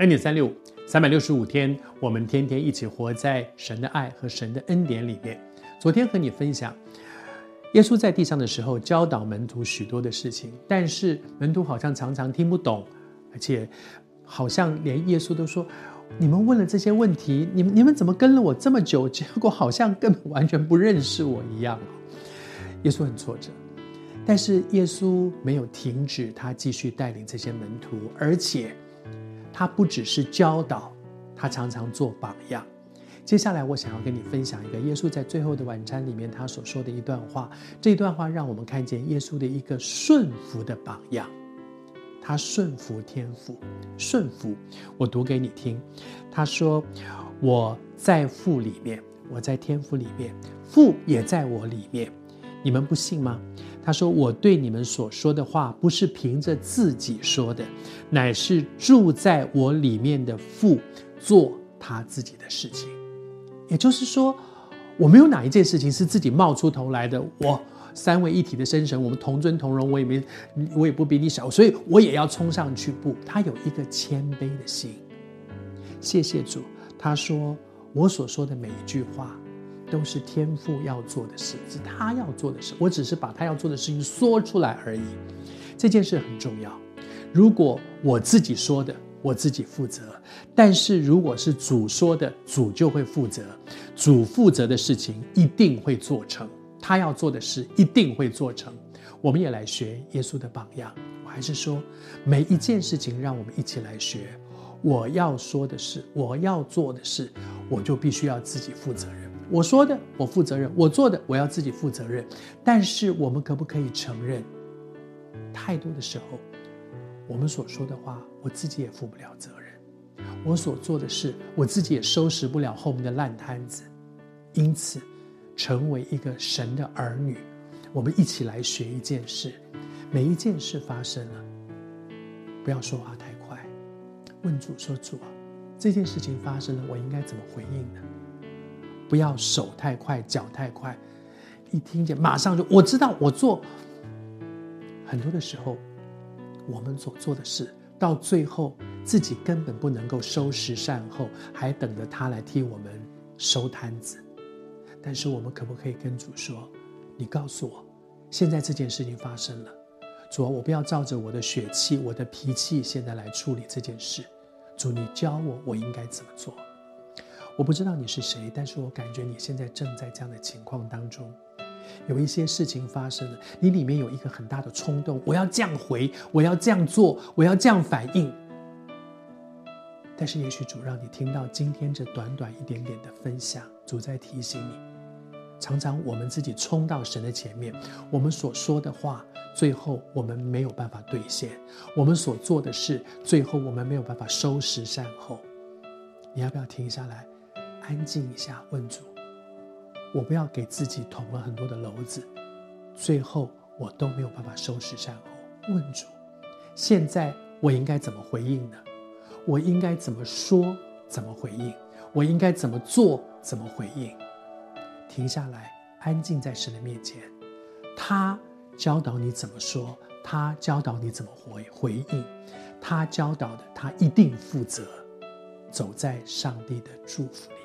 恩典三六五，三百六十五天，我们天天一起活在神的爱和神的恩典里面。昨天和你分享，耶稣在地上的时候教导门徒许多的事情，但是门徒好像常常听不懂，而且好像连耶稣都说：“你们问了这些问题，你们你们怎么跟了我这么久，结果好像根本完全不认识我一样。”耶稣很挫折，但是耶稣没有停止，他继续带领这些门徒，而且。他不只是教导，他常常做榜样。接下来，我想要跟你分享一个耶稣在最后的晚餐里面他所说的一段话。这段话让我们看见耶稣的一个顺服的榜样。他顺服天父，顺服。我读给你听。他说：“我在父里面，我在天父里面，父也在我里面。你们不信吗？”他说：“我对你们所说的话，不是凭着自己说的，乃是住在我里面的父做他自己的事情。也就是说，我没有哪一件事情是自己冒出头来的。我三位一体的真神，我们同尊同荣，我也没，我也不比你小，所以我也要冲上去。不，他有一个谦卑的心。谢谢主。他说我所说的每一句话。”都是天父要做的事，是他要做的事。我只是把他要做的事情说出来而已。这件事很重要。如果我自己说的，我自己负责；但是如果是主说的，主就会负责。主负责的事情一定会做成，他要做的事一定会做成。我们也来学耶稣的榜样。我还是说，每一件事情，让我们一起来学。我要说的事，我要做的事，我就必须要自己负责任。我说的，我负责任；我做的，我要自己负责任。但是，我们可不可以承认，太多的时候，我们所说的话，我自己也负不了责任；我所做的事，我自己也收拾不了后面的烂摊子。因此，成为一个神的儿女，我们一起来学一件事：每一件事发生了，不要说话太快，问主说：“主啊，这件事情发生了，我应该怎么回应呢？”不要手太快，脚太快，一听见马上就我知道，我做。很多的时候，我们所做的事，到最后自己根本不能够收拾善后，还等着他来替我们收摊子。但是我们可不可以跟主说：“你告诉我，现在这件事情发生了，主啊，我不要照着我的血气、我的脾气现在来处理这件事。主，你教我，我应该怎么做？”我不知道你是谁，但是我感觉你现在正在这样的情况当中，有一些事情发生了，你里面有一个很大的冲动，我要这样回，我要这样做，我要这样反应。但是也许主让你听到今天这短短一点点的分享，主在提醒你，常常我们自己冲到神的前面，我们所说的话，最后我们没有办法兑现；我们所做的事，最后我们没有办法收拾善后。你要不要停下来？安静一下，问主：我不要给自己捅了很多的篓子，最后我都没有办法收拾善后。问主：现在我应该怎么回应呢？我应该怎么说？怎么回应？我应该怎么做？怎么回应？停下来，安静在神的面前，他教导你怎么说，他教导你怎么回回应，他教导的，他一定负责。走在上帝的祝福里。